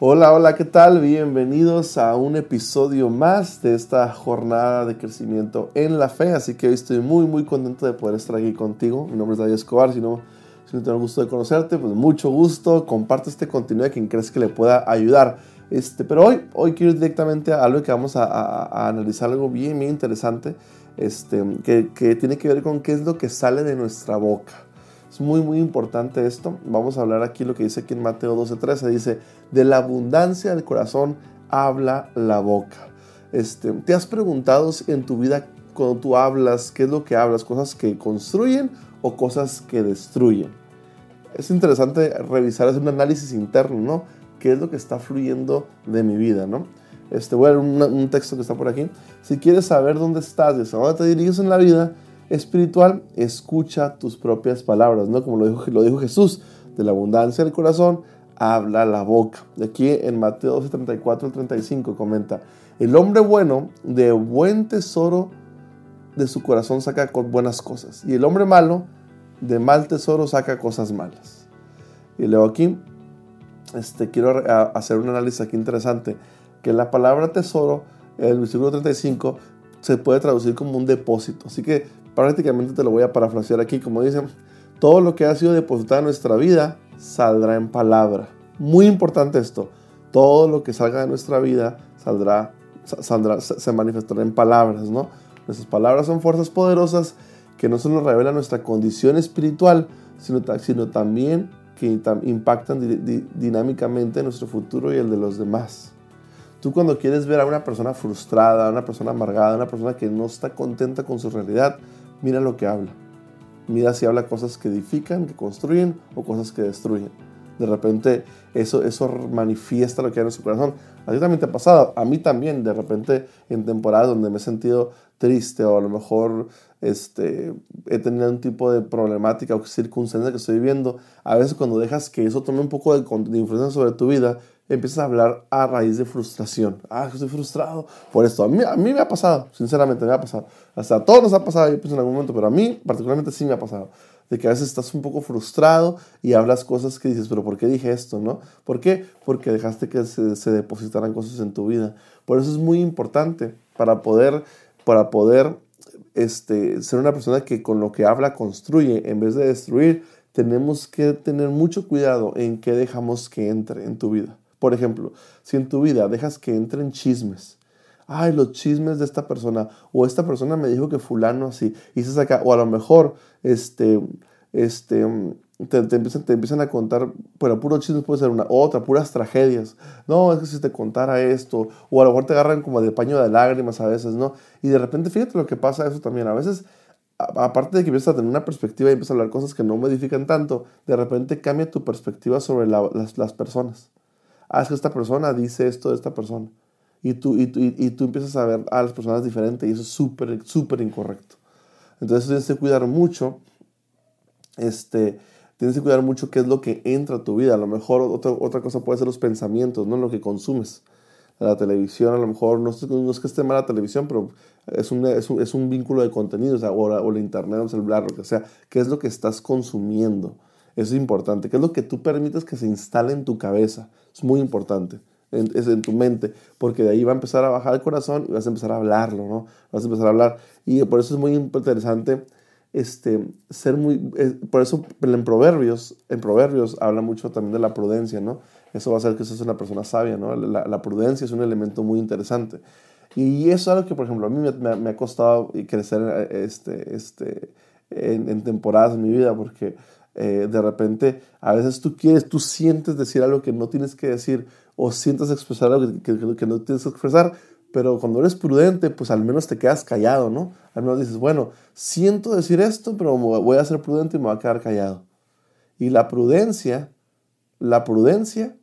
Hola, hola, ¿qué tal? Bienvenidos a un episodio más de esta jornada de crecimiento en la fe. Así que hoy estoy muy, muy contento de poder estar aquí contigo. Mi nombre es David Escobar. Si no, si no tengo el gusto de conocerte, pues mucho gusto. Comparte este contenido a quien crees que le pueda ayudar. Este, pero hoy, hoy quiero ir directamente a algo que vamos a, analizar, algo bien, bien interesante, este, que, que tiene que ver con qué es lo que sale de nuestra boca. Es muy, muy importante esto. Vamos a hablar aquí lo que dice aquí en Mateo 12:13. Dice, de la abundancia del corazón habla la boca. Este, ¿Te has preguntado en tu vida cuando tú hablas, qué es lo que hablas? ¿Cosas que construyen o cosas que destruyen? Es interesante revisar, hacer un análisis interno, ¿no? ¿Qué es lo que está fluyendo de mi vida, ¿no? Este, voy a leer un, texto que está por aquí. Si quieres saber dónde estás y dónde te diriges en la vida, espiritual, escucha tus propias palabras, ¿no? Como lo dijo, Jesús, de la abundancia del corazón habla la boca. De aquí en Mateo 12, 34 al 35 comenta, el hombre bueno de buen tesoro de su corazón saca buenas cosas y el hombre malo de mal tesoro saca cosas malas. Y luego aquí este, quiero hacer un análisis aquí interesante, que la palabra tesoro, el versículo 35, se puede traducir como un depósito. Así que prácticamente te lo voy a parafrasear aquí, como dicen, todo lo que ha sido depositado en nuestra vida saldrá en palabra. Muy importante esto, todo lo que salga de nuestra vida saldrá, saldrá se manifestará en palabras, ¿no? Nuestras palabras son fuerzas poderosas que no solo revelan nuestra condición espiritual, sino, sino también que impactan dinámicamente nuestro futuro y el de los demás. Tú cuando quieres ver a una persona frustrada, a una persona amargada, a una persona que no está contenta con su realidad, mira lo que habla. Mira si habla cosas que edifican, que construyen o cosas que destruyen. De repente eso, eso manifiesta lo que hay en su corazón. A ti también te ha pasado, a mí también, de repente en temporadas donde me he sentido triste o a lo mejor este, he tenido un tipo de problemática o circunstancia que estoy viviendo, a veces cuando dejas que eso tome un poco de, de influencia sobre tu vida, empiezas a hablar a raíz de frustración. Ah, estoy frustrado por esto. A mí, a mí me ha pasado, sinceramente me ha pasado. Hasta a todos nos ha pasado, yo pienso en algún momento, pero a mí particularmente sí me ha pasado. De que a veces estás un poco frustrado y hablas cosas que dices, pero ¿por qué dije esto? ¿no? ¿Por qué? Porque dejaste que se, se depositaran cosas en tu vida. Por eso es muy importante para poder, para poder este, ser una persona que con lo que habla construye en vez de destruir. Tenemos que tener mucho cuidado en qué dejamos que entre en tu vida. Por ejemplo, si en tu vida dejas que entren chismes, ay, los chismes de esta persona, o esta persona me dijo que fulano así, y se saca, o a lo mejor, este, este, te, empiezan, te empiezan a contar, pero puros chismes puede ser una, otra, puras tragedias. No, es que si te contara esto, o a lo mejor te agarran como de paño de lágrimas a veces, ¿no? Y de repente, fíjate lo que pasa eso también, a veces aparte de que empiezas a tener una perspectiva y empiezas a hablar cosas que no modifican tanto, de repente cambia tu perspectiva sobre las, las, personas haz que esta persona dice esto de esta persona. Y tú, y, y, tú empiezas a ver a las personas diferentes y eso es súper, súper incorrecto. Entonces tienes que cuidar mucho, este, tienes que cuidar mucho qué es lo que entra a tu vida. A lo mejor otra, otra cosa puede ser los pensamientos, no lo que consumes. La televisión, a lo mejor, no, no es que esté mal la televisión, pero es un, es un, es un vínculo de contenido, o, sea, o, la, o, internet, o el celular, lo que sea. ¿Qué es lo que estás consumiendo? Eso es importante. ¿Qué es lo que tú permites que se instale en tu cabeza? Es muy importante. es en tu mente, porque de ahí va a empezar a bajar el corazón y vas a empezar a hablarlo, ¿no? Vas a empezar a hablar. Y por eso es muy interesante este, ser muy... Eh, por eso en Proverbios, en Proverbios habla mucho también de la prudencia, ¿no? Eso va a hacer que seas una persona sabia, ¿no? La, la, prudencia es un elemento muy interesante. Y eso es algo que, por ejemplo, a mí me, me ha costado crecer este, este, en, en temporadas en mi vida, porque eh, de repente, a veces tú quieres, tú sientes decir algo que no tienes que decir o sientes expresar algo que, que, no tienes que expresar, pero cuando eres prudente, pues al menos te quedas callado, ¿no? Al menos dices, bueno, siento decir esto, pero voy a ser prudente y me voy a quedar callado. Y la prudencia, la prudencia,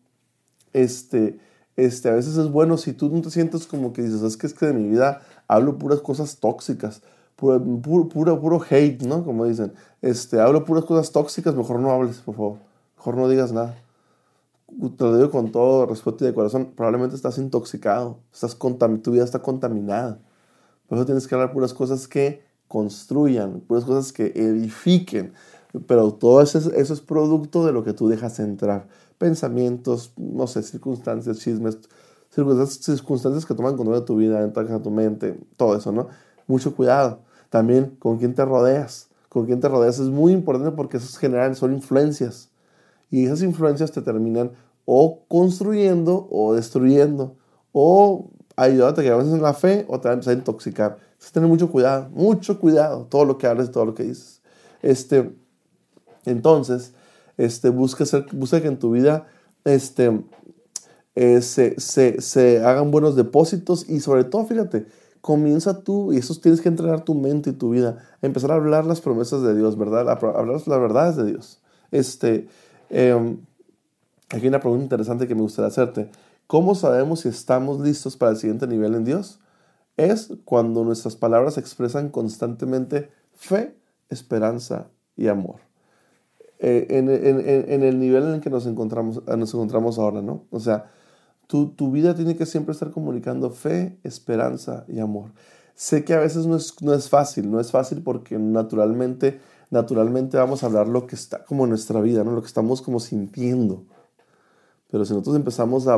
este, este, a veces es bueno si tú no te sientes como que dices, es que es que de mi vida hablo puras cosas tóxicas, puro, puro, puro, hate, ¿no? Como dicen, este, hablo puras cosas tóxicas, mejor no hables, por favor, mejor no digas nada. Te lo digo con todo respeto y de corazón, probablemente estás intoxicado, estás tu vida está contaminada. Por eso tienes que hablar puras cosas que construyan, puras cosas que edifiquen. Pero todo eso es, eso es producto de lo que tú dejas entrar. Pensamientos, no sé, circunstancias, chismes, circunstancias, que toman control de tu vida, entran a tu mente, todo eso, ¿no? Mucho cuidado. También con quién te rodeas. Con quién te rodeas es muy importante porque esos generan, son influencias. Y esas influencias te terminan o construyendo o destruyendo. O ayudándote a que avances en la fe o te van a empezar a intoxicar. Entonces, mucho cuidado, mucho cuidado, todo lo que hables, todo lo que dices. Este, entonces, este, busca que en tu vida este, eh, se, se, se, hagan buenos depósitos y sobre todo, fíjate, comienza tú, y eso tienes que entrenar tu mente y tu vida, empezar a hablar las promesas de Dios, ¿verdad? A hablar las verdades de Dios. Este, eh, aquí hay una pregunta interesante que me gustaría hacerte. ¿Cómo sabemos si estamos listos para el siguiente nivel en Dios? Es cuando nuestras palabras expresan constantemente fe, esperanza y amor. Eh, en, el nivel en el que nos encontramos, nos encontramos ahora, ¿no? O sea, tu, tu, vida tiene que siempre estar comunicando fe, esperanza y amor. Sé que a veces no es, no es fácil, no es fácil porque naturalmente, naturalmente vamos a hablar lo que está como en nuestra vida, ¿no? Lo que estamos como sintiendo. Pero si nosotros empezamos a,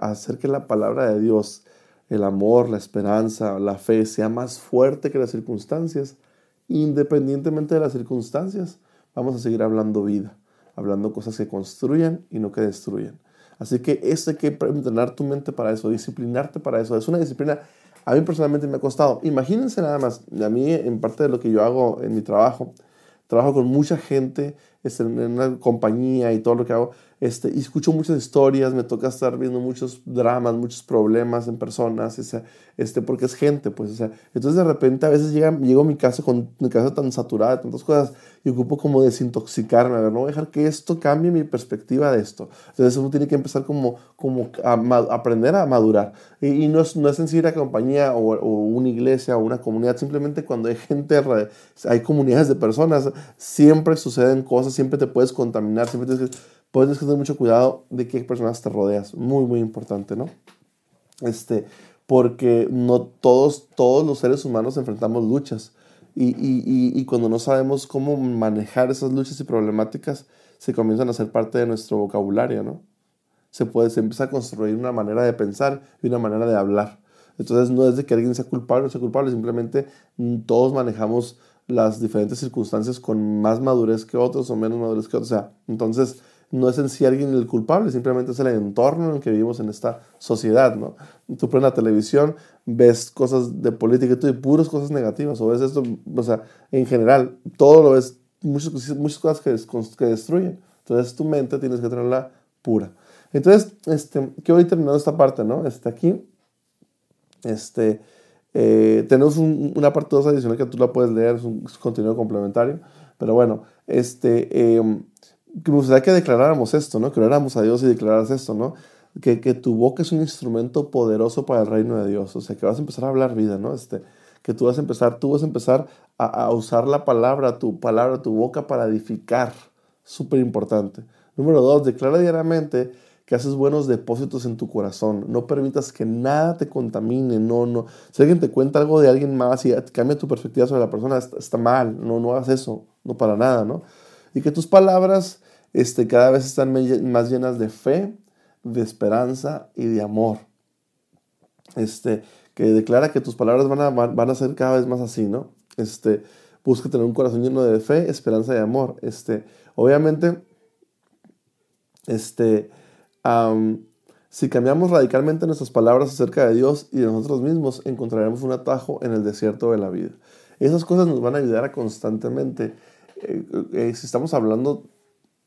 hacer que la palabra de Dios, el amor, la esperanza, la fe sea más fuerte que las circunstancias, independientemente de las circunstancias, vamos a seguir hablando vida, hablando cosas que construyan y no que destruyan. Así que esto hay que entrenar tu mente para eso, disciplinarte para eso. Es una disciplina, a mí personalmente me ha costado. Imagínense nada más, a mí en parte de lo que yo hago en mi trabajo, trabajo con mucha gente este, en una compañía y todo lo que hago, este, y escucho muchas historias, me toca estar viendo muchos dramas, muchos problemas en personas, este, porque es gente, pues, o sea, entonces de repente a veces llega, llego a mi casa con mi casa tan saturada de tantas cosas y ocupo como desintoxicarme, a ver, no voy a dejar que esto cambie mi perspectiva de esto. Entonces uno tiene que empezar como, como a, aprender a madurar. Y, no, es, no es en sí compañía o, o, una iglesia o una comunidad, simplemente cuando hay gente, hay comunidades de personas, siempre suceden cosas, siempre te puedes contaminar, siempre tienes que puedes tener mucho cuidado de qué personas te rodeas. Muy, muy importante, ¿no? Este, porque no todos, todos los seres humanos enfrentamos luchas. Y, y, cuando no sabemos cómo manejar esas luchas y problemáticas, se comienzan a ser parte de nuestro vocabulario, ¿no? Se, puede, se empieza a construir una manera de pensar y una manera de hablar. Entonces no es de que alguien sea culpable o sea culpable, simplemente todos manejamos las diferentes circunstancias con más madurez que otros o menos madurez que otros. O sea, entonces no es en sí alguien el culpable, simplemente es el entorno en el que vivimos en esta sociedad, ¿no? Tú prendes la televisión, ves cosas de política y tú puras cosas negativas, o ves esto, o sea, en general, todo lo ves, muchas, muchas cosas que, que destruyen. Entonces tu mente tienes que tenerla pura. Entonces, este, quiero ir terminando esta parte, ¿no? Este, aquí, este, eh, tenemos una parte 2 adicional que tú la puedes leer, es un, contenido complementario, pero bueno, este... Eh, me gustaría que declaráramos esto, ¿no? Que oráramos a Dios y declararas esto, ¿no? Que, que, tu boca es un instrumento poderoso para el reino de Dios. O sea, que vas a empezar a hablar vida, ¿no? Este, que tú vas a empezar, tú vas a empezar a, a usar la palabra, tu palabra, tu boca para edificar. Súper importante. Número dos, declara diariamente que haces buenos depósitos en tu corazón. No permitas que nada te contamine. No, no. Si alguien te cuenta algo de alguien más y cambia tu perspectiva sobre la persona, está, mal. No, no hagas eso. No para nada, ¿no? Y que tus palabras este, cada vez están más llenas de fe, de esperanza y de amor. Este, que declara que tus palabras van a, van a ser cada vez más así, ¿no? Este, busca tener un corazón lleno de fe, esperanza y amor. Este, obviamente, este, si cambiamos radicalmente nuestras palabras acerca de Dios y de nosotros mismos, encontraremos un atajo en el desierto de la vida. Esas cosas nos van a ayudar a constantemente, eh, eh, si estamos hablando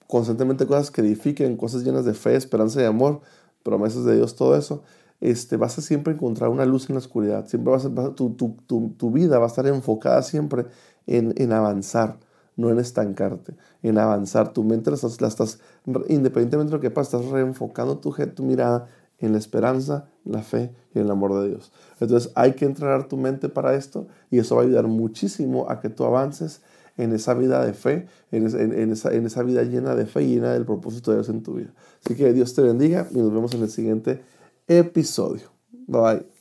constantemente cosas que edifiquen, cosas llenas de fe, esperanza y amor, promesas de Dios, todo eso, este, vas a siempre encontrar una luz en la oscuridad. Siempre vas a, tu, tu, tu, vida va a estar enfocada siempre en, en, avanzar, no en estancarte, en avanzar. Tu mente la estás, independientemente de lo que pasa, estás reenfocando tu, mirada en la esperanza, en la fe y en el amor de Dios. Entonces hay que entrenar tu mente para esto y eso va a ayudar muchísimo a que tú avances en esa vida de fe, en esa, en esa, en esa vida llena de fe y llena del propósito de Dios en tu vida. Así que Dios te bendiga y nos vemos en el siguiente episodio. Bye bye.